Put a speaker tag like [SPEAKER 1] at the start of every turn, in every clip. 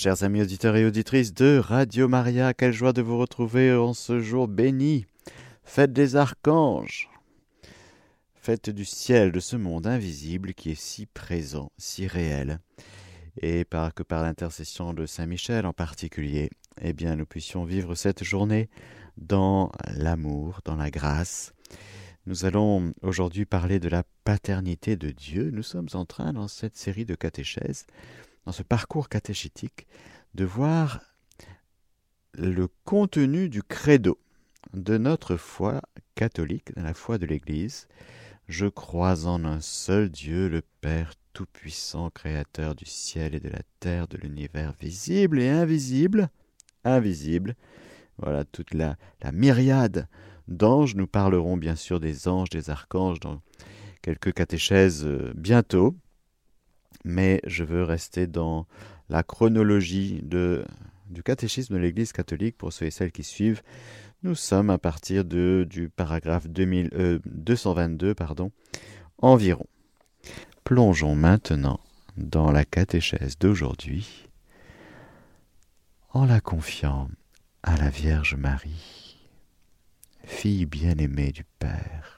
[SPEAKER 1] Chers amis auditeurs et auditrices de Radio Maria, quelle joie de vous retrouver en ce jour béni, fête des archanges, fête du ciel, de ce monde invisible qui est si présent, si réel, et par, que par l'intercession de Saint Michel en particulier, eh bien nous puissions vivre cette journée dans l'amour, dans la grâce. Nous allons aujourd'hui parler de la paternité de Dieu. Nous sommes en train, dans cette série de catéchèses, dans ce parcours catéchétique, de voir le contenu du credo de notre foi catholique, de la foi de l'Église. Je crois en un seul Dieu, le Père Tout-Puissant, Créateur du ciel et de la terre, de l'univers visible et invisible, invisible, voilà toute la, la myriade d'anges. Nous parlerons bien sûr des anges, des archanges dans quelques catéchèses euh, bientôt. Mais je veux rester dans la chronologie du catéchisme de l'Église catholique pour ceux et celles qui suivent. Nous sommes à partir de, du paragraphe 2000, 222 euh, pardon, environ. Plongeons maintenant dans la catéchèse d'aujourd'hui en la confiant à la Vierge Marie, fille bien-aimée du Père.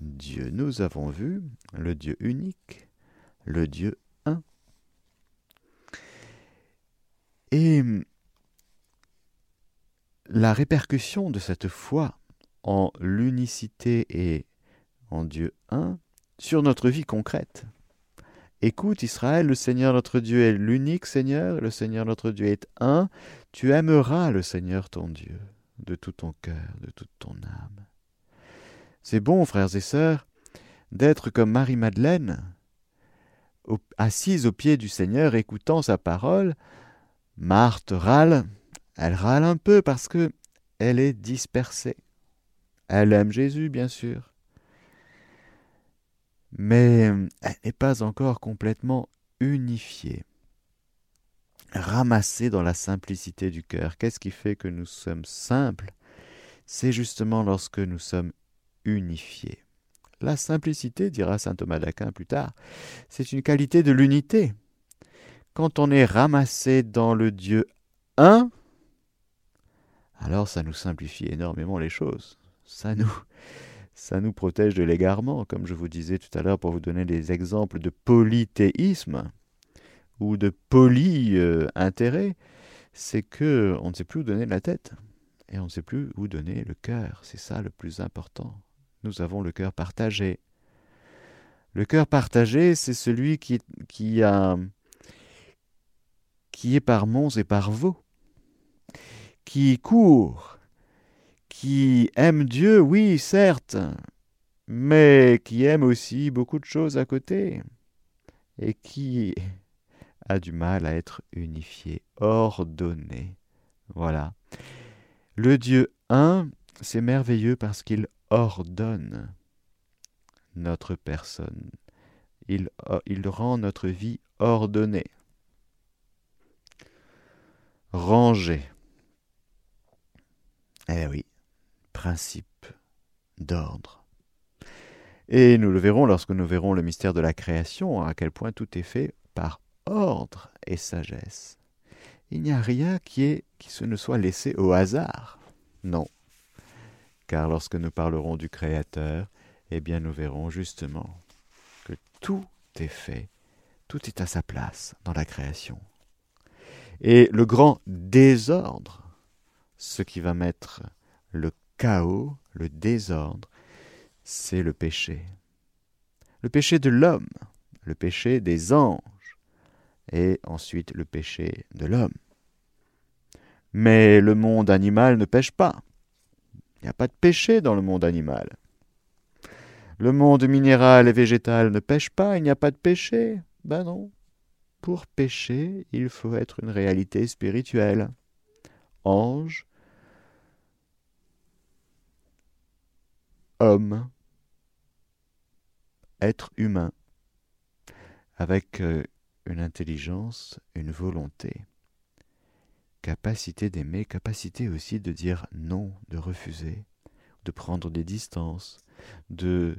[SPEAKER 1] Dieu. Nous avons vu le Dieu unique, le Dieu un. Et la répercussion de cette foi en l'unicité et en Dieu un sur notre vie concrète. Écoute Israël, le Seigneur notre Dieu est l'unique Seigneur, le Seigneur notre Dieu est un, tu aimeras le Seigneur ton Dieu de tout ton cœur, de toute ton âme. C'est bon, frères et sœurs, d'être comme Marie-Madeleine, assise au pied du Seigneur, écoutant sa parole. Marthe râle, elle râle un peu parce que elle est dispersée. Elle aime Jésus, bien sûr. Mais elle n'est pas encore complètement unifiée ramassés dans la simplicité du cœur. Qu'est-ce qui fait que nous sommes simples? C'est justement lorsque nous sommes unifiés. La simplicité, dira saint Thomas d'Aquin plus tard, c'est une qualité de l'unité. Quand on est ramassé dans le Dieu un, alors ça nous simplifie énormément les choses. Ça nous, protège de l'égarement, comme je vous disais tout à l'heure pour vous donner des exemples de polythéisme ou de poli euh, intérêt, c'est que on ne sait plus où donner la tête et on ne sait plus où donner le cœur. C'est ça le plus important. Nous avons le cœur partagé. Le cœur partagé, c'est celui qui, est par Mons et par Vaux, qui court, qui aime Dieu, oui, certes, mais qui aime aussi beaucoup de choses à côté, et qui a du mal à être unifié, ordonné. Voilà. Le Dieu un, c'est merveilleux parce qu'il ordonne notre personne. Il, il rend notre vie ordonnée, rangée. Eh oui, principe d'ordre. Et nous le verrons lorsque nous verrons le mystère de la création, à quel point tout est fait par ordre et sagesse. Il n'y a rien qui, qui se ne soit laissé au hasard. Non. Car lorsque nous parlerons du Créateur, eh bien nous verrons justement que tout est fait, tout est à sa place dans la création. Et le grand désordre, ce qui va mettre le chaos, le désordre, c'est le péché. Le péché de l'homme, le péché des anges, et ensuite le péché de l'homme. Mais le monde animal ne pêche pas. Il n'y a pas de péché dans le monde animal. Le monde minéral et végétal ne pêche pas, il n'y a pas de péché. Ben non. pour pécher, il faut être une réalité spirituelle. Ange, homme, être humain, avec euh, une intelligence, une volonté, capacité d'aimer, capacité aussi de dire non, de refuser, de prendre des distances, de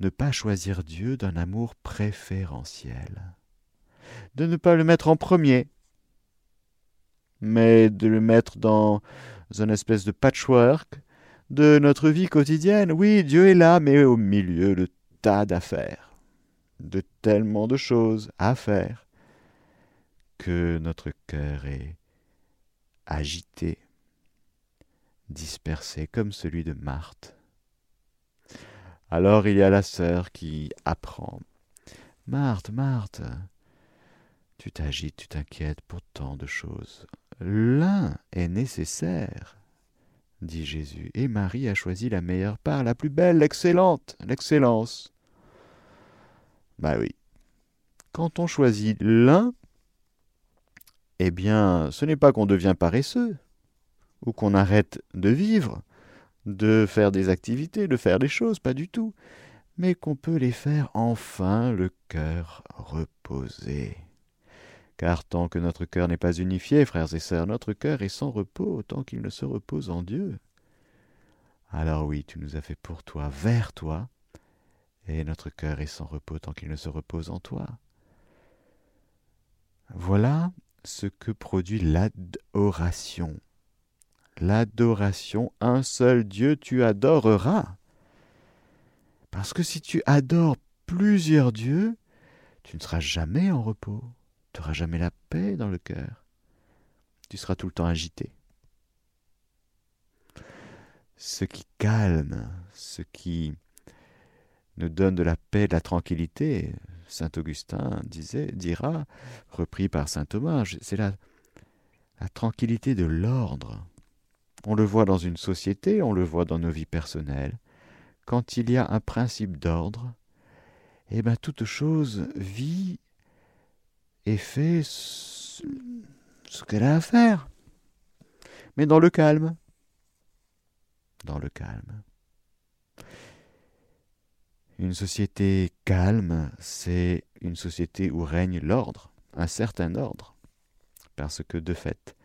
[SPEAKER 1] ne pas choisir Dieu d'un amour préférentiel, de ne pas le mettre en premier, mais de le mettre dans une espèce de patchwork de notre vie quotidienne. Oui, Dieu est là, mais au milieu de tas d'affaires, de tellement de choses à faire, que notre cœur est agité, dispersé comme celui de Marthe. Alors il y a la sœur qui apprend. Marthe, Marthe, tu t'agites, tu t'inquiètes pour tant de choses. L'un est nécessaire, dit Jésus, et Marie a choisi la meilleure part, la plus belle, l'excellente, l'excellence. Bah oui. Quand on choisit l'un, eh bien, ce n'est pas qu'on devient paresseux, ou qu'on arrête de vivre, de faire des activités, de faire des choses, pas du tout, mais qu'on peut les faire enfin le cœur reposé. Car tant que notre cœur n'est pas unifié, frères et sœurs, notre cœur est sans repos tant qu'il ne se repose en Dieu. Alors oui, tu nous as fait pour toi, vers toi, et notre cœur est sans repos tant qu'il ne se repose en toi. Voilà ce que produit l'adoration. L'adoration, un seul Dieu tu adoreras. Parce que si tu adores plusieurs dieux, tu ne seras jamais en repos, tu n'auras jamais la paix dans le cœur. Tu seras tout le temps agité. Ce qui calme, ce qui nous donne de la paix, de la tranquillité, Saint Augustin disait, dira, repris par Saint Thomas, c'est la, la tranquillité de l'ordre. On le voit dans une société, on le voit dans nos vies personnelles. Quand il y a un principe d'ordre, eh bien toute chose vit et fait ce, ce qu'elle a à faire. Mais dans le calme. Dans le calme. Une société calme, c'est une société où règne l'ordre, un certain ordre, parce que de fait,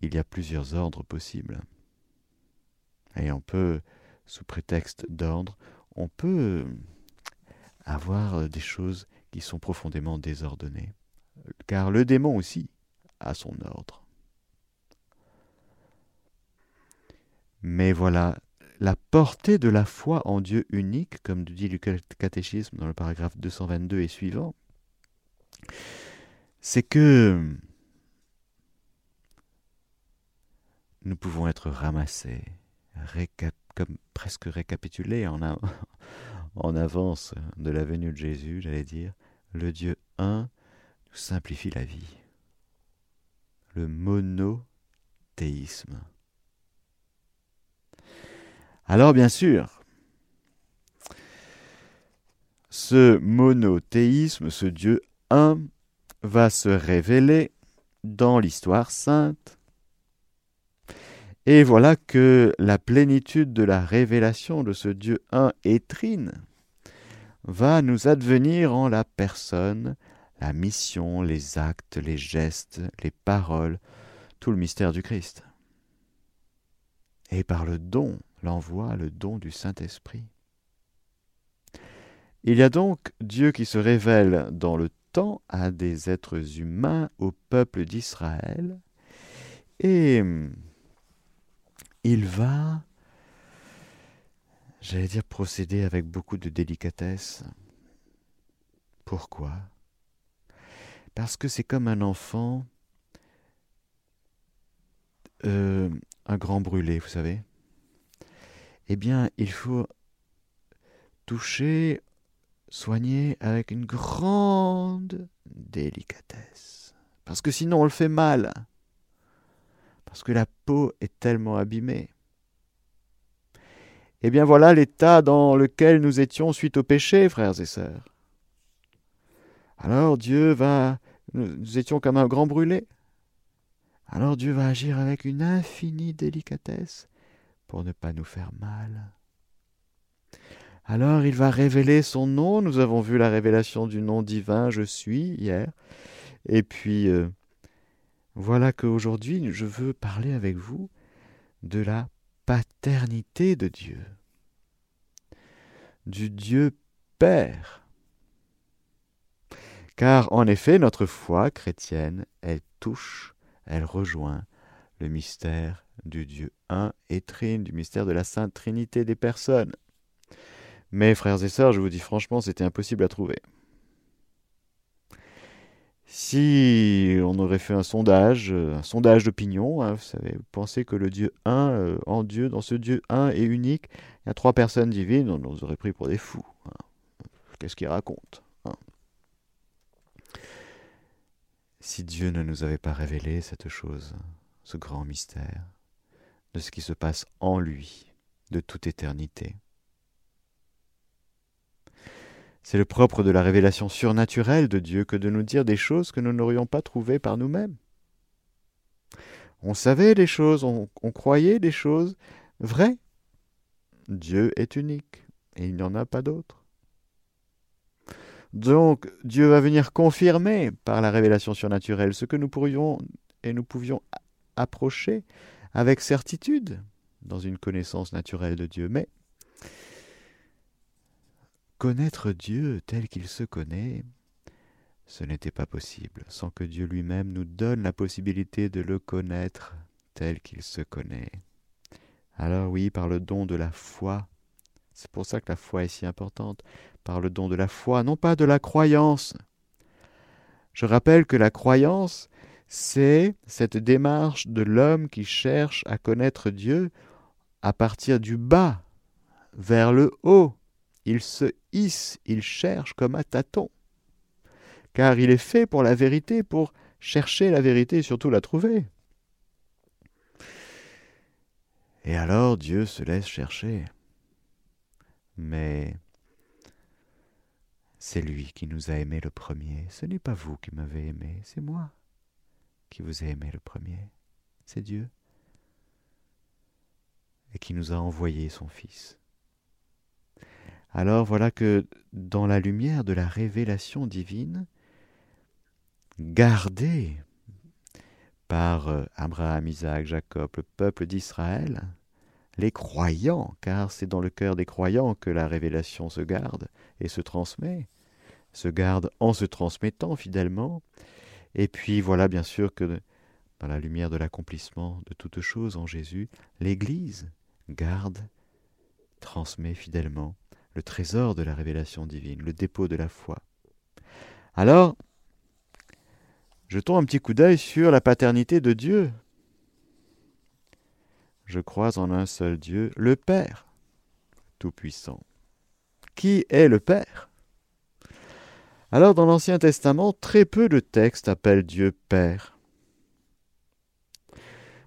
[SPEAKER 1] il y a plusieurs ordres possibles. Et on peut, sous prétexte d'ordre, on peut avoir des choses qui sont profondément désordonnées, car le démon aussi a son ordre. Mais voilà, la portée de la foi en Dieu unique, comme dit le catéchisme dans le paragraphe 222 et suivant, c'est que nous pouvons être ramassés, presque récapitulés en, en avance de la venue de Jésus, j'allais dire, le Dieu un nous simplifie la vie. Le monothéisme. Alors bien sûr, ce monothéisme, ce Dieu un, va se révéler dans l'histoire sainte. Et voilà que la plénitude de la révélation de ce Dieu un et trine va nous advenir en la personne, la mission, les actes, les gestes, les paroles, tout le mystère du Christ. Et par le don l'envoi, le don du Saint-Esprit. Il y a donc Dieu qui se révèle dans le temps à des êtres humains, au peuple d'Israël, et il va, j'allais dire, procéder avec beaucoup de délicatesse. Pourquoi? Parce que c'est comme un enfant, euh, un grand brûlé, vous savez eh bien, il faut toucher, soigner avec une grande délicatesse. Parce que sinon, on le fait mal. Parce que la peau est tellement abîmée. Eh bien voilà l'état dans lequel nous étions suite au péché, frères et sœurs. Alors Dieu va nous étions comme un grand brûlé. Alors Dieu va agir avec une infinie délicatesse pour ne pas nous faire mal. Alors il va révéler son nom. Nous avons vu la révélation du nom divin Je suis hier. Et puis euh, voilà qu'aujourd'hui je veux parler avec vous de la paternité de Dieu, du Dieu Père. Car en effet, notre foi chrétienne, elle touche, elle rejoint le mystère du Dieu un et trine, du mystère de la Sainte Trinité des personnes. Mais frères et sœurs, je vous dis franchement, c'était impossible à trouver. Si on aurait fait un sondage, euh, un sondage d'opinion, hein, vous savez, vous pensez que le Dieu un, euh, en Dieu, dans ce Dieu un et unique, il y a trois personnes divines, on nous aurait pris pour des fous. Hein. Qu'est-ce qu'il raconte hein? Si Dieu ne nous avait pas révélé cette chose, ce grand mystère, de ce qui se passe en lui, de toute éternité, c'est le propre de la révélation surnaturelle de Dieu que de nous dire des choses que nous n'aurions pas trouvées par nous-mêmes. On savait des choses, on, croyait des choses vraies. Dieu est unique et il n'y en a pas d'autre. Donc Dieu va venir confirmer par la révélation surnaturelle ce que nous pourrions et nous pouvions approcher avec certitude dans une connaissance naturelle de Dieu. Mais Connaître Dieu tel qu'il se connaît, ce n'était pas possible sans que Dieu lui-même nous donne la possibilité de le connaître tel qu'il se connaît. Alors oui, par le don de la foi, c'est pour ça que la foi est si importante, par le don de la foi, non pas de la croyance. Je rappelle que la croyance, c'est cette démarche de l'homme qui cherche à connaître Dieu à partir du bas vers le haut. Il se hisse, il cherche comme un tâton. Car il est fait pour la vérité, pour chercher la vérité et surtout la trouver. Et alors Dieu se laisse chercher. Mais c'est lui qui nous a aimés le premier. Ce n'est pas vous qui m'avez aimé, c'est moi qui vous ai aimé le premier. C'est Dieu. Et qui nous a envoyé son Fils. Alors voilà que dans la lumière de la révélation divine, gardée par euh, Abraham, Isaac, Jacob, le peuple d'Israël, les croyants, car c'est dans le cœur des croyants que la révélation se garde et se transmet, se garde en se transmettant fidèlement. Et puis voilà bien sûr que dans la lumière de l'accomplissement de toutes choses en Jésus, l'Église garde, transmet fidèlement le trésor de la révélation divine, le dépôt de la foi. Alors, jetons un petit coup d'œil sur la paternité de Dieu. Je crois en un seul Dieu, le Père Tout-Puissant. Qui est le Père? Alors, dans l'Ancien Testament, très peu de textes appellent Dieu Père.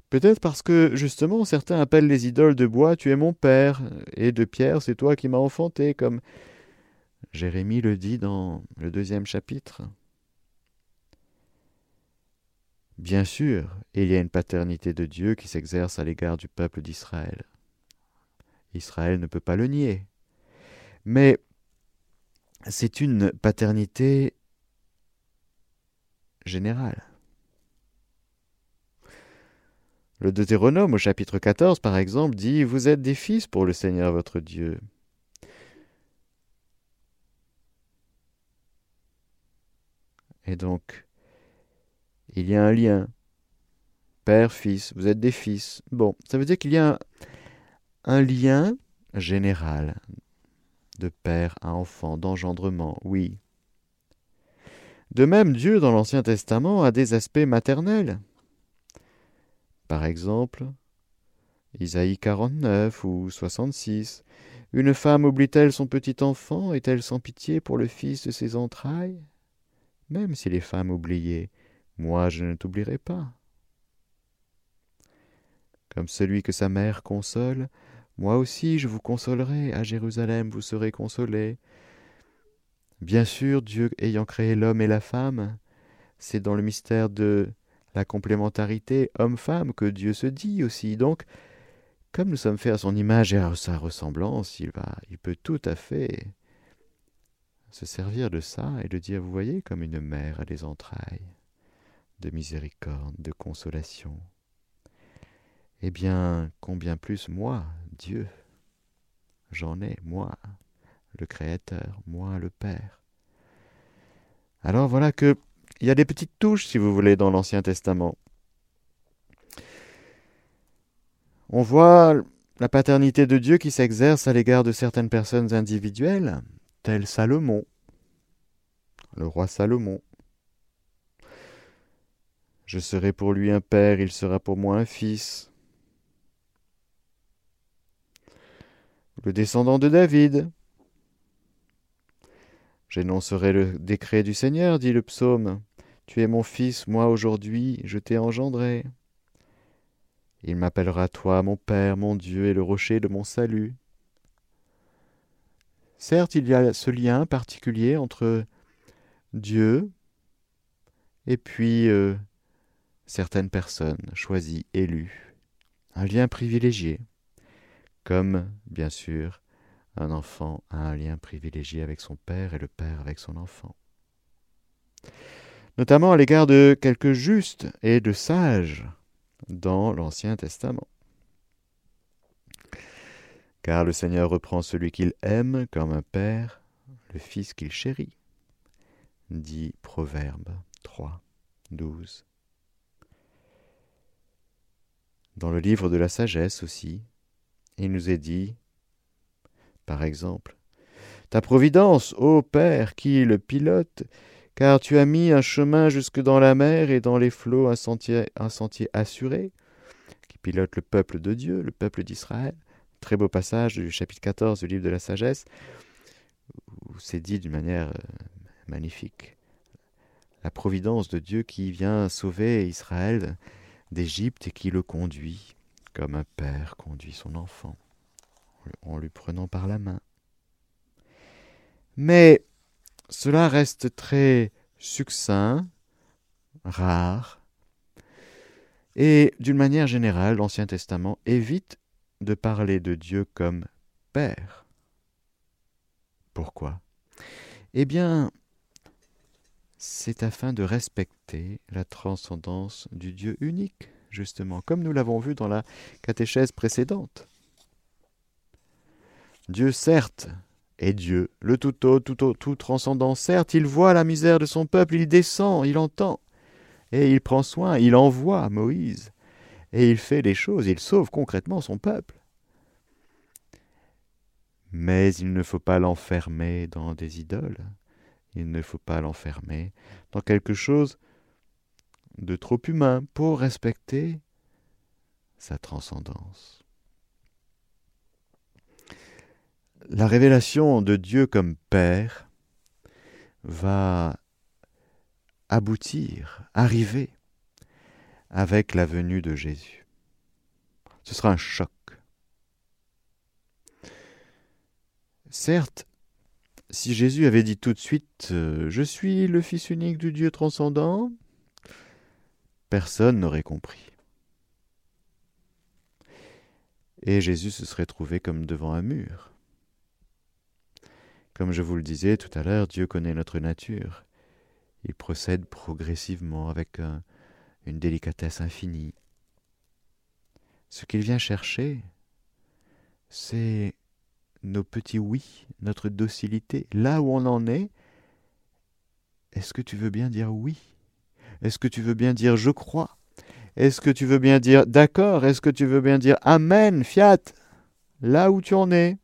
[SPEAKER 1] Peut-être parce que, justement, certains appellent les idoles de bois Tu es mon père, et de pierre C'est toi qui m'as enfanté, comme Jérémie le dit dans le deuxième chapitre. Bien sûr, il y a une paternité de Dieu qui s'exerce à l'égard du peuple d'Israël. Israël ne peut pas le nier. Mais c'est une paternité générale. Le Deutéronome au chapitre 14, par exemple, dit Vous êtes des fils pour le Seigneur votre Dieu. Et donc, il y a un lien. Père, fils, vous êtes des fils. Bon, ça veut dire qu'il y a un, un lien général de père à enfant, d'engendrement, oui. De même, Dieu, dans l'Ancien Testament, a des aspects maternels. Par exemple, Isaïe 49 ou 66. Une femme oublie-t-elle son petit enfant? Est-elle sans pitié pour le fils de ses entrailles? Même si les femmes oubliaient, moi je ne t'oublierai pas. Comme celui que sa mère console, moi aussi je vous consolerai, à Jérusalem vous serez consolés. Bien sûr, Dieu ayant créé l'homme et la femme, c'est dans le mystère de la complémentarité homme-femme que Dieu se dit aussi. Donc, comme nous sommes faits à son image et à sa ressemblance, il, va, il peut tout à fait se servir de ça et de dire, vous voyez, comme une mère a des entrailles de miséricorde, de consolation. Eh bien, combien plus moi, Dieu, j'en ai, moi, le Créateur, moi, le Père. Alors voilà que il y a des petites touches, si vous voulez, dans l'Ancien Testament. On voit la paternité de Dieu qui s'exerce à l'égard de certaines personnes individuelles, tel Salomon, le roi Salomon. Je serai pour lui un père, il sera pour moi un fils. Le descendant de David. J'énoncerai le décret du Seigneur, dit le psaume. Tu es mon fils, moi aujourd'hui je t'ai engendré. Il m'appellera toi mon Père, mon Dieu et le rocher de mon salut. Certes, il y a ce lien particulier entre Dieu et puis euh, certaines personnes choisies, élues, un lien privilégié, comme, bien sûr, un enfant a un lien privilégié avec son père et le père avec son enfant notamment à l'égard de quelques justes et de sages dans l'Ancien Testament. Car le Seigneur reprend celui qu'il aime comme un père, le fils qu'il chérit, dit Proverbe 3, 12. Dans le livre de la sagesse aussi, il nous est dit, par exemple, Ta providence, ô Père, qui le pilote, car tu as mis un chemin jusque dans la mer et dans les flots un sentier, assuré, qui pilote le peuple de Dieu, le peuple d'Israël. Très beau passage du chapitre 14 du livre de la sagesse, où c'est dit d'une manière euh, magnifique. La providence de Dieu qui vient sauver Israël d'Égypte et qui le conduit, comme un père conduit son enfant, en lui prenant par la main. Mais cela reste très succinct, rare, et d'une manière générale, l'Ancien Testament évite de parler de Dieu comme Père. Pourquoi? Eh bien, c'est afin de respecter la transcendance du Dieu unique, justement, comme nous l'avons vu dans la catéchèse précédente. Dieu, certes, et Dieu, le tout haut, tout, haut, tout transcendant, certes, il voit la misère de son peuple, il descend, il entend, et il prend soin, il envoie Moïse, et il fait des choses, il sauve concrètement son peuple. Mais il ne faut pas l'enfermer dans des idoles, il ne faut pas l'enfermer dans quelque chose de trop humain pour respecter sa transcendance. la révélation de Dieu comme Père va aboutir, arriver avec la venue de Jésus. Ce sera un choc. Certes, si Jésus avait dit tout de suite euh, Je suis le Fils unique du Dieu transcendant, personne n'aurait compris. Et Jésus se serait trouvé comme devant un mur. Comme je vous le disais tout à l'heure, Dieu connaît notre nature. Il procède progressivement avec une délicatesse infinie. Ce qu'il vient chercher, c'est nos petits oui, notre docilité. Là où on en est, est-ce que tu veux bien dire oui Est-ce que tu veux bien dire je crois? Est-ce que tu veux bien dire d'accord? Est-ce que tu veux bien dire amen, fiat Là où tu en es?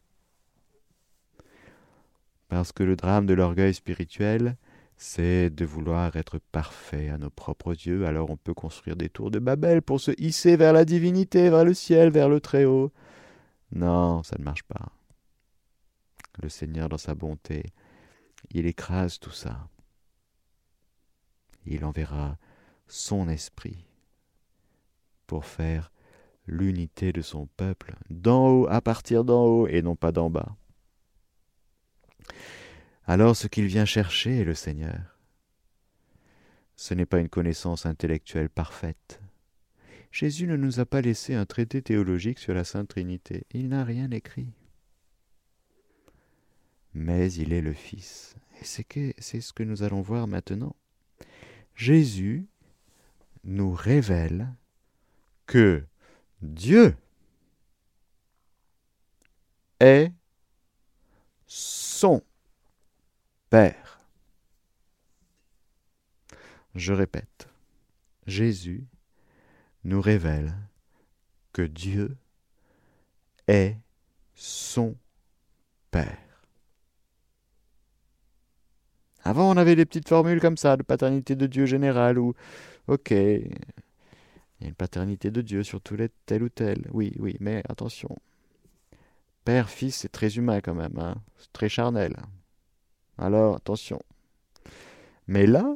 [SPEAKER 1] Parce que le drame de l'orgueil spirituel, c'est de vouloir être parfait à nos propres yeux. Alors on peut construire des tours de Babel pour se hisser vers la divinité, vers le ciel, vers le Très-Haut. Non, ça ne marche pas. Le Seigneur, dans sa bonté, il écrase tout ça. Il enverra son esprit pour faire l'unité de son peuple, d'en haut, à partir d'en haut, et non pas d'en bas. Alors ce qu'il vient chercher est le Seigneur. ce n'est pas une connaissance intellectuelle parfaite. Jésus ne nous a pas laissé un traité théologique sur la Sainte Trinité. Il n'a rien écrit. Mais il est le Fils. Et c'est ce que nous allons voir maintenant. Jésus nous révèle que Dieu est son Père. Je répète, Jésus nous révèle que Dieu est son Père. Avant, on avait des petites formules comme ça, de paternité de Dieu générale, ou ok, il y a une paternité de Dieu sur tous les tel ou tel. Oui, oui, mais attention. Père, fils, c'est très humain quand même, hein. très charnel. Alors, attention. Mais là,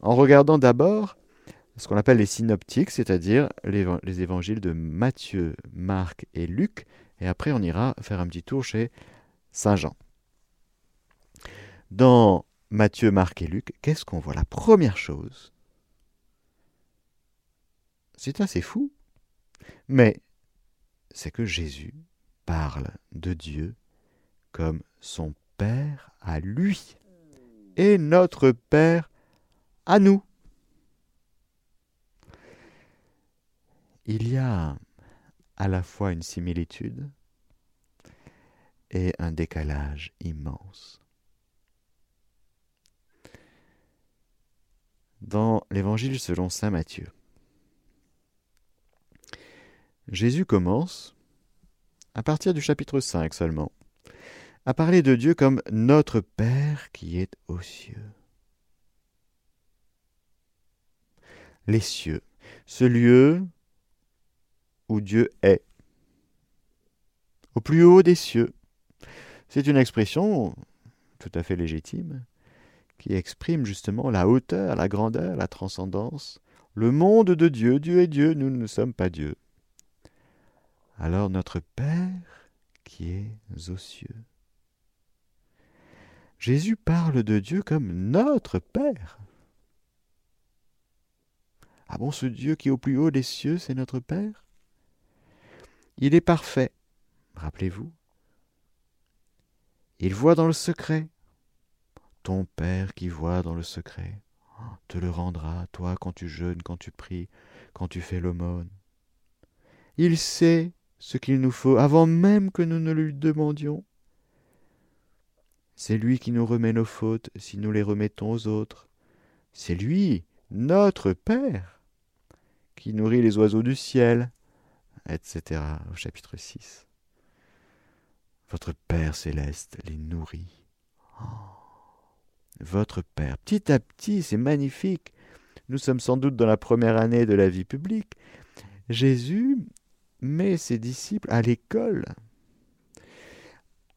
[SPEAKER 1] en regardant d'abord ce qu'on appelle les synoptiques, c'est-à-dire les, évangiles de Matthieu, Marc et Luc, et après on ira faire un petit tour chez Saint Jean. Dans Matthieu, Marc et Luc, qu'est-ce qu'on voit? La première chose, c'est assez fou, mais c'est que Jésus parle de Dieu comme son Père à lui et notre Père à nous. Il y a à la fois une similitude et un décalage immense. Dans l'Évangile selon Saint Matthieu, Jésus commence, à partir du chapitre 5 seulement, à parler de Dieu comme notre Père qui est aux cieux. Les cieux, ce lieu où Dieu est, au plus haut des cieux. C'est une expression tout à fait légitime qui exprime justement la hauteur, la grandeur, la transcendance, le monde de Dieu. Dieu est Dieu, nous ne sommes pas Dieu. Alors notre Père qui est aux cieux. Jésus parle de Dieu comme notre Père. Ah bon, ce Dieu qui est au plus haut des cieux, c'est notre Père? Il est parfait, rappelez-vous. Il voit dans le secret. Ton Père qui voit dans le secret te le rendra, toi, quand tu jeûnes, quand tu pries, quand tu fais l'aumône. Il sait ce qu'il nous faut avant même que nous ne lui demandions. C'est lui qui nous remet nos fautes si nous les remettons aux autres. C'est lui, notre Père, qui nourrit les oiseaux du ciel, etc. au chapitre 6. Votre Père céleste les nourrit. Votre Père, petit à petit, c'est magnifique. Nous sommes sans doute dans la première année de la vie publique. Jésus met ses disciples à l'école,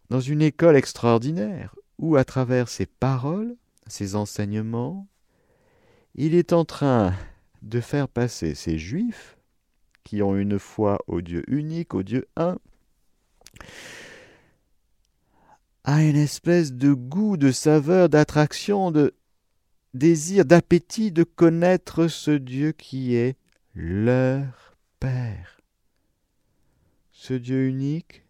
[SPEAKER 1] dans une école extraordinaire, où à travers ses paroles, ses enseignements, il est en train de faire passer ces juifs, qui ont une foi au Dieu unique, au Dieu un, à une espèce de goût, de saveur, d'attraction, de désir, d'appétit de connaître ce Dieu qui est leur Père ce Dieu unique,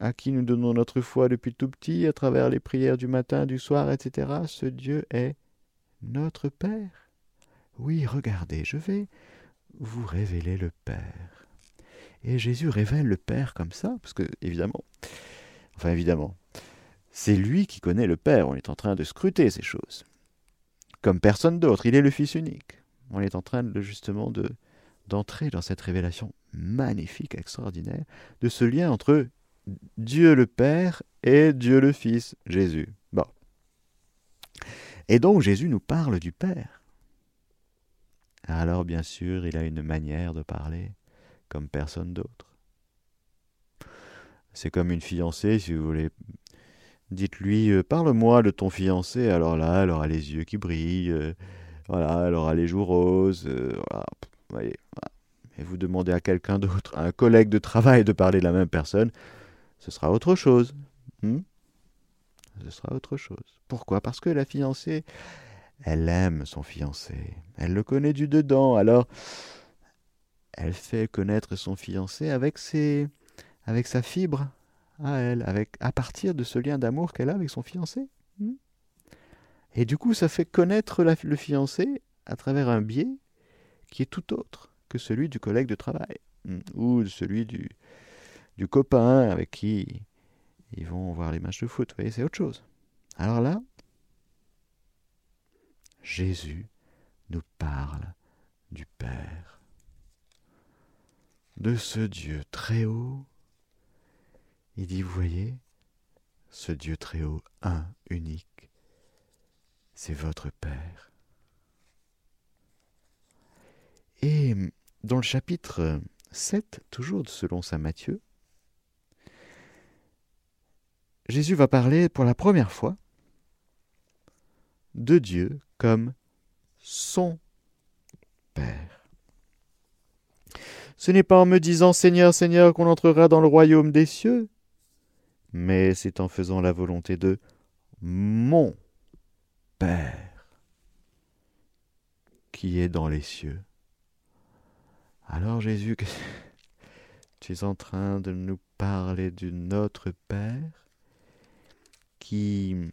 [SPEAKER 1] à qui nous donnons notre foi depuis tout petit, à travers les prières du matin, du soir, etc., ce Dieu est notre Père. Oui, regardez, je vais vous révéler le Père. Et Jésus révèle le Père comme ça, parce que, évidemment, enfin évidemment, c'est lui qui connaît le Père, on est en train de scruter ces choses. Comme personne d'autre, il est le Fils unique. On est en train de, justement de d'entrer dans cette révélation magnifique, extraordinaire, de ce lien entre Dieu le Père et Dieu le Fils, Jésus. Bon. Et donc Jésus nous parle du Père. Alors bien sûr, il a une manière de parler comme personne d'autre. C'est comme une fiancée, si vous voulez. Dites-lui, euh, parle-moi de ton fiancé. Alors là, elle aura les yeux qui brillent, euh, voilà, elle aura les joues roses, euh, voilà, voyez, et vous demandez à quelqu'un d'autre, à un collègue de travail, de parler de la même personne, ce sera autre chose. Hmm? Ce sera autre chose. Pourquoi? Parce que la fiancée, Elle aime son fiancé. Elle le connaît du dedans. Alors, elle fait connaître son fiancé avec ses, avec sa fibre à elle, avec à partir de ce lien d'amour qu'elle a avec son fiancé. Hmm. Et du coup, ça fait connaître le fiancé à travers un biais qui est tout autre que celui du collègue de travail hmm, ou celui du, du copain avec qui ils vont voir les matchs de foot. Vous voyez, c'est autre chose. Alors là, Jésus nous parle du Père, de ce Dieu très haut. Il dit, vous voyez, ce Dieu très haut, un, unique, c'est votre Père. Et dans le chapitre 7, toujours selon saint Matthieu, Jésus va parler pour la première fois de Dieu comme son Père. Ce n'est pas en me disant Seigneur, Seigneur qu'on entrera dans le royaume des cieux, mais c'est en faisant la volonté de mon Père qui est dans les cieux. Alors Jésus, tu es en train de nous parler de notre Père qui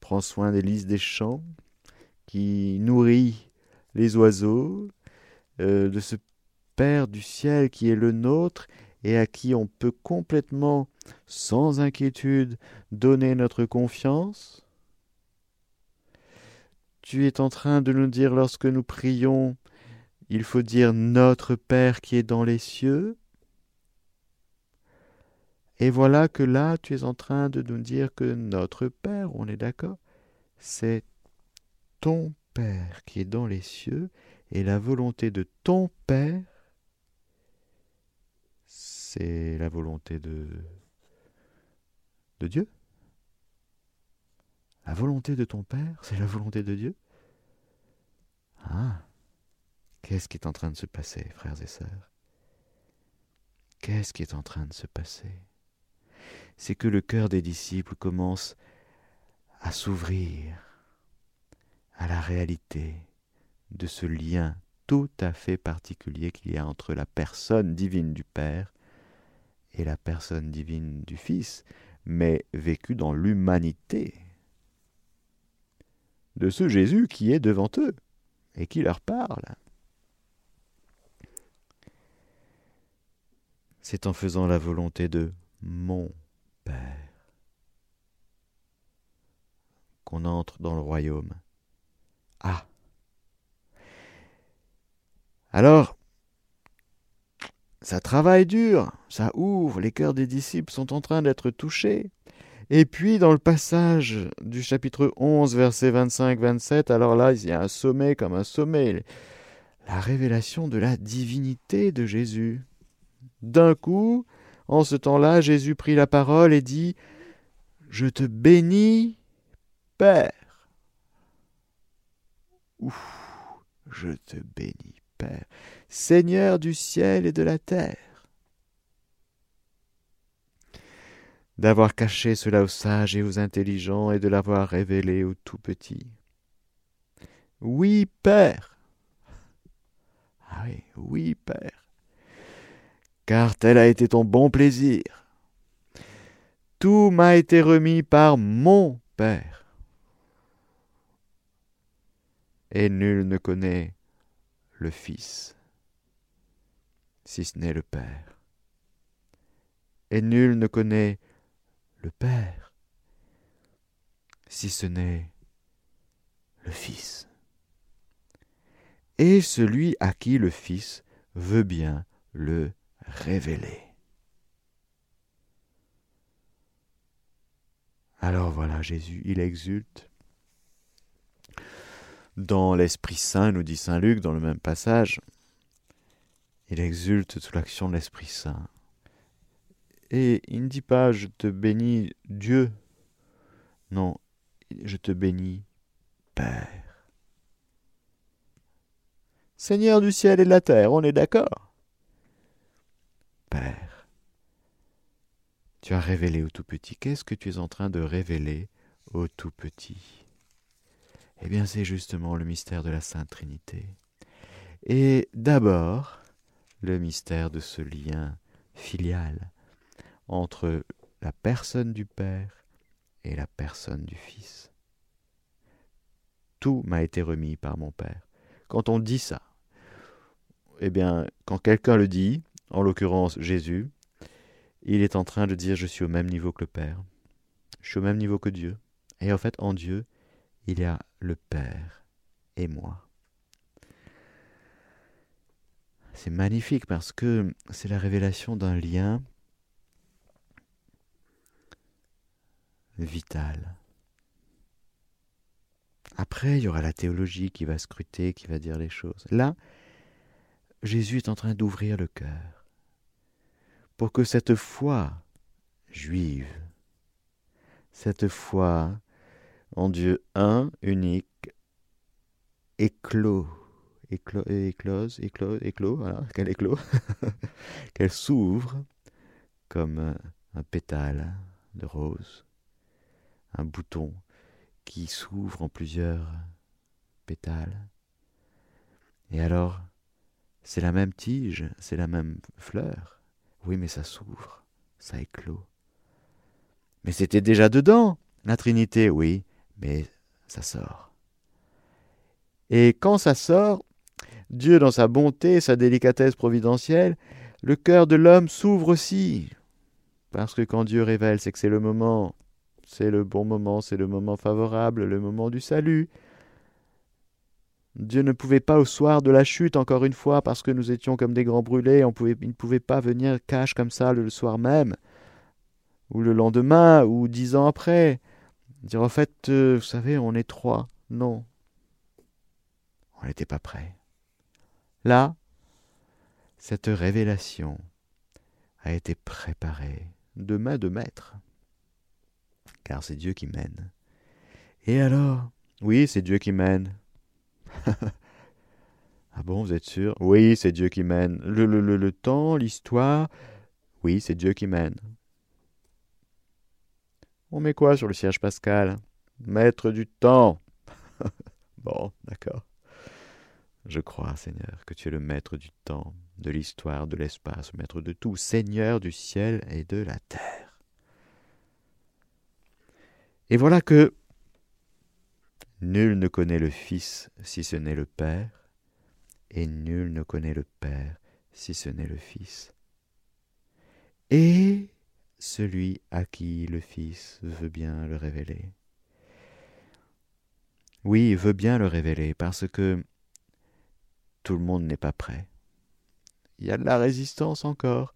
[SPEAKER 1] prend soin des lys des champs, qui nourrit les oiseaux, euh, de ce Père du ciel qui est le nôtre et à qui on peut complètement, sans inquiétude, donner notre confiance. Tu es en train de nous dire lorsque nous prions, il faut dire notre Père qui est dans les cieux. Et voilà que là, tu es en train de nous dire que notre Père, on est d'accord, c'est ton Père qui est dans les cieux, et la volonté de ton Père, c'est la volonté de, de Dieu. La volonté de ton Père, c'est la volonté de Dieu. Ah, qu'est-ce qui est en train de se passer, frères et sœurs? Qu'est-ce qui est en train de se passer? C'est que le cœur des disciples commence à s'ouvrir à la réalité de ce lien tout à fait particulier qu'il y a entre la personne divine du Père et la personne divine du Fils, mais vécue dans l'humanité de ce Jésus qui est devant eux et qui leur parle. C'est en faisant la volonté de mon Père, qu'on entre dans le royaume. Ah Alors, ça travaille dur, ça ouvre, les cœurs des disciples sont en train d'être touchés. Et puis, dans le passage du chapitre 11, verset 25-27, alors là, il y a un sommet comme un sommet, la révélation de la divinité de Jésus. D'un coup, en ce temps-là, Jésus prit la parole et dit Je te bénis, Père. Ouf, je te bénis, Père, Seigneur du ciel et de la terre. D'avoir caché cela aux sages et aux intelligents et de l'avoir révélé aux tout petits. Oui, Père. Ah oui, oui, Père car tel a été ton bon plaisir. Tout m'a été remis par mon Père. Et nul ne connaît le Fils, si ce n'est le Père. Et nul ne connaît le Père, si ce n'est le Fils. Et celui à qui le Fils veut bien le révélé. Alors voilà, Jésus, il exulte. Dans l'Esprit Saint, nous dit Saint Luc dans le même passage, il exulte sous l'action de l'Esprit Saint. Et il ne dit pas je te bénis Dieu. Non, je te bénis Père. Seigneur du ciel et de la terre, on est d'accord? Père. Tu as révélé au tout petit. Qu'est-ce que tu es en train de révéler au tout petit Eh bien, c'est justement le mystère de la Sainte Trinité. Et d'abord, le mystère de ce lien filial entre la personne du Père et la personne du Fils. Tout m'a été remis par mon Père. Quand on dit ça, eh bien, quand quelqu'un le dit, en l'occurrence Jésus, il est en train de dire je suis au même niveau que le Père. Je suis au même niveau que Dieu. Et en fait, en Dieu, il y a le Père et moi. C'est magnifique parce que c'est la révélation d'un lien vital. Après, il y aura la théologie qui va scruter, qui va dire les choses. Là, Jésus est en train d'ouvrir le cœur pour que cette foi juive, cette foi en Dieu un, unique, éclos, éclos, éclose, éclos, éclos, voilà, qu'elle éclot, qu'elle s'ouvre comme un pétale de rose, un bouton qui s'ouvre en plusieurs pétales. Et alors, c'est la même tige, c'est la même fleur. Oui, mais ça s'ouvre, ça éclot. Mais c'était déjà dedans, la Trinité, oui, mais ça sort. Et quand ça sort, Dieu, dans sa bonté, sa délicatesse providentielle, le cœur de l'homme s'ouvre aussi. Parce que quand Dieu révèle, c'est que c'est le moment, c'est le bon moment, c'est le moment favorable, le moment du salut. Dieu ne pouvait pas au soir de la chute, encore une fois, parce que nous étions comme des grands brûlés, il ne pouvait pas venir cache comme ça le soir même, ou le lendemain, ou dix ans après. Dire en fait, euh, vous savez, on est trois. Non. On n'était pas prêt. Là, cette révélation a été préparée de main de maître, car c'est Dieu qui mène. Et alors? Oui, c'est Dieu qui mène. ah bon, vous êtes sûr? Oui, c'est Dieu qui mène. Le, le, le, le temps, l'histoire, oui, c'est Dieu qui mène. On met quoi sur le siège pascal? Maître du temps. bon, d'accord. Je crois, Seigneur, que tu es le maître du temps, de l'histoire, de l'espace, maître de tout, Seigneur du ciel et de la terre. Et voilà que Nul ne connaît le Fils si ce n'est le Père, et nul ne connaît le Père si ce n'est le Fils. Et celui à qui le Fils veut bien le révéler. Oui, veut bien le révéler, parce que tout le monde n'est pas prêt. Il y a de la résistance encore.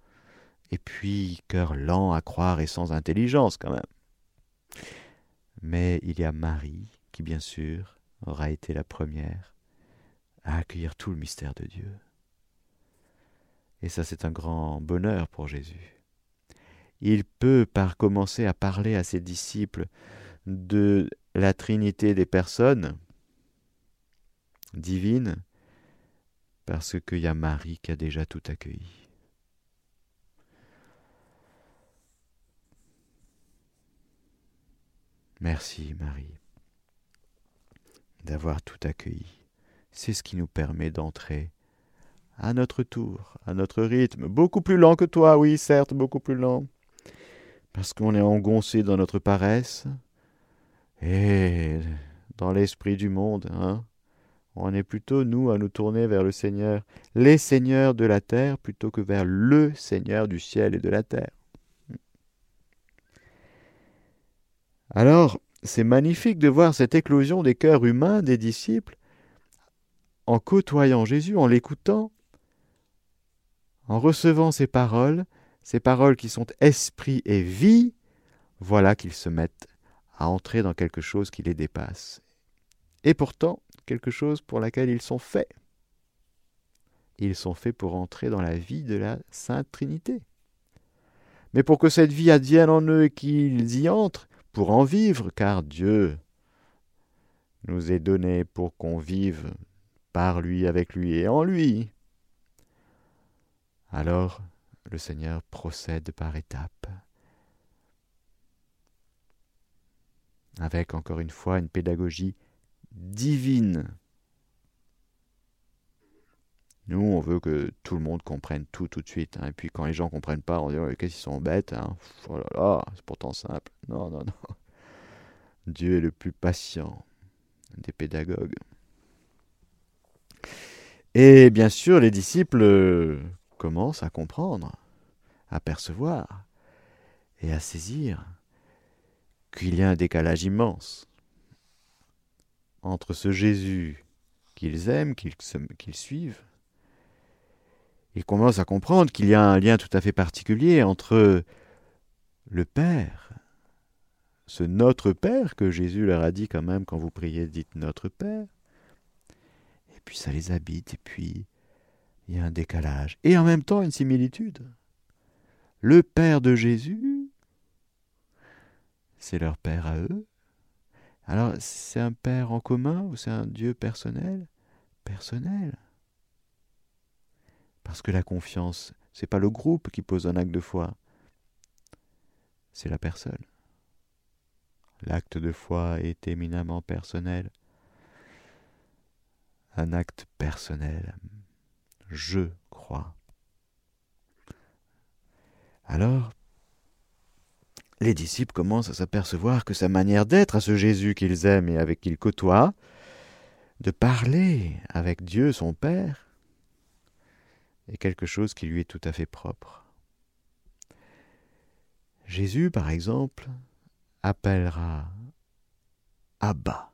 [SPEAKER 1] Et puis, cœur lent à croire et sans intelligence quand même. Mais il y a Marie qui bien sûr aura été la première à accueillir tout le mystère de Dieu. Et ça c'est un grand bonheur pour Jésus. Il peut par commencer à parler à ses disciples de la Trinité des personnes divines, parce qu'il y a Marie qui a déjà tout accueilli. Merci Marie d'avoir tout accueilli. C'est ce qui nous permet d'entrer à notre tour, à notre rythme, beaucoup plus lent que toi, oui, certes, beaucoup plus lent, parce qu'on est engoncé dans notre paresse et dans l'esprit du monde, hein. On est plutôt, nous, à nous tourner vers le Seigneur, les seigneurs de la terre, plutôt que vers le Seigneur du ciel et de la terre. Alors, c'est magnifique de voir cette éclosion des cœurs humains des disciples en côtoyant Jésus, en l'écoutant, en recevant ces paroles, ces paroles qui sont esprit et vie, voilà qu'ils se mettent à entrer dans quelque chose qui les dépasse. Et pourtant, quelque chose pour laquelle ils sont faits. Ils sont faits pour entrer dans la vie de la Sainte Trinité. Mais pour que cette vie advienne en eux et qu'ils y entrent, pour en vivre, car Dieu nous est donné pour qu'on vive par lui, avec lui et en lui. Alors le Seigneur procède par étapes, avec encore une fois une pédagogie divine. Nous, on veut que tout le monde comprenne tout tout de suite. Hein. Et puis quand les gens comprennent pas, on dit qu'est-ce qu'ils sont bêtes. Hein. Oh là là, c'est pourtant simple. Non, non, non. Dieu est le plus patient des pédagogues. Et bien sûr, les disciples commencent à comprendre, à percevoir et à saisir qu'il y a un décalage immense entre ce Jésus qu'ils aiment, qu'ils suivent, ils commencent à comprendre qu'il y a un lien tout à fait particulier entre le Père, ce Notre Père que Jésus leur a dit quand même quand vous priez, dites Notre Père, et puis ça les habite, et puis il y a un décalage, et en même temps une similitude. Le Père de Jésus, c'est leur Père à eux. Alors c'est un Père en commun ou c'est un Dieu personnel? Personnel. Parce que la confiance, c'est pas le groupe qui pose un acte de foi, c'est la personne. L'acte de foi est éminemment personnel. Un acte personnel. Je crois. Alors, les disciples commencent à s'apercevoir que sa manière d'être à ce Jésus qu'ils aiment et avec qu'ils côtoient, de parler avec Dieu son Père, est quelque chose qui lui est tout à fait propre. Jésus, par exemple, appellera Abba,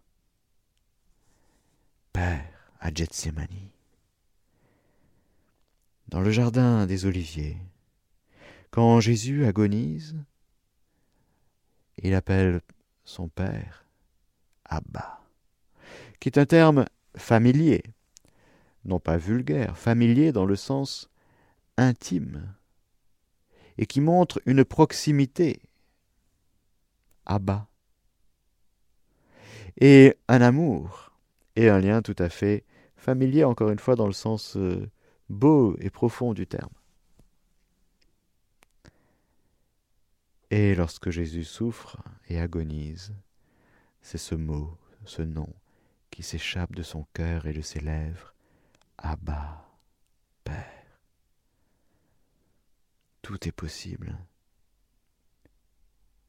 [SPEAKER 1] Père à Gethsemane. Dans le jardin des Oliviers, quand Jésus agonise, il appelle son Père Abba, qui est un terme familier non pas vulgaire, familier dans le sens intime, et qui montre une proximité. Bas, et un amour, et un lien tout à fait familier, encore une fois, dans le sens euh, beau et profond du terme. Et lorsque Jésus souffre et agonise, c'est ce mot, ce nom, qui s'échappe de son cœur et de ses lèvres, Abba, Père. Tout est possible.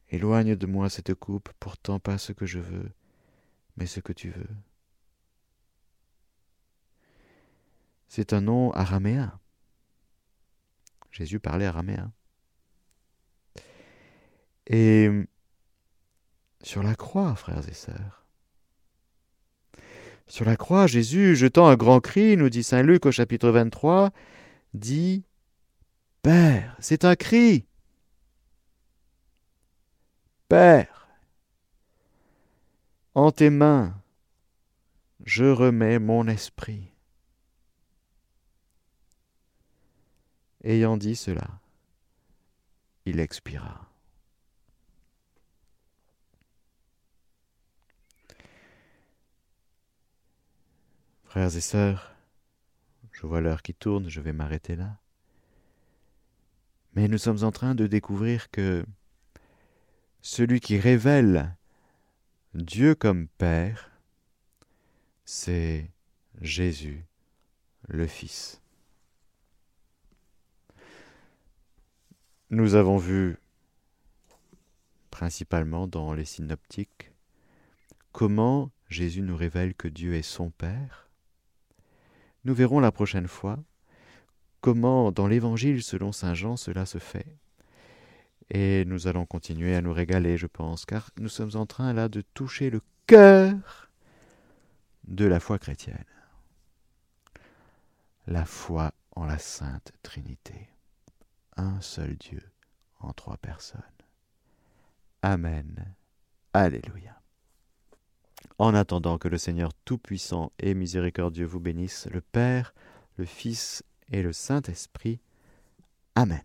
[SPEAKER 1] Éloigne de moi cette coupe, pourtant pas ce que je veux, mais ce que tu veux. C'est un nom araméen. Jésus parlait araméen. Et sur la croix, frères et sœurs, sur la croix, Jésus, jetant un grand cri, nous dit Saint Luc au chapitre 23, dit Père, c'est un cri. Père, en tes mains, je remets mon esprit. Ayant dit cela, il expira. Frères et sœurs, je vois l'heure qui tourne, je vais m'arrêter là. Mais nous sommes en train de découvrir que celui qui révèle Dieu comme Père, c'est Jésus, le Fils. Nous avons vu, principalement dans les synoptiques, comment Jésus nous révèle que Dieu est son Père, nous verrons la prochaine fois comment dans l'Évangile selon Saint Jean cela se fait. Et nous allons continuer à nous régaler, je pense, car nous sommes en train là de toucher le cœur de la foi chrétienne. La foi en la Sainte Trinité. Un seul Dieu en trois personnes. Amen. Alléluia. En attendant que le Seigneur Tout-Puissant et Miséricordieux vous bénisse, le Père, le Fils et le Saint-Esprit. Amen.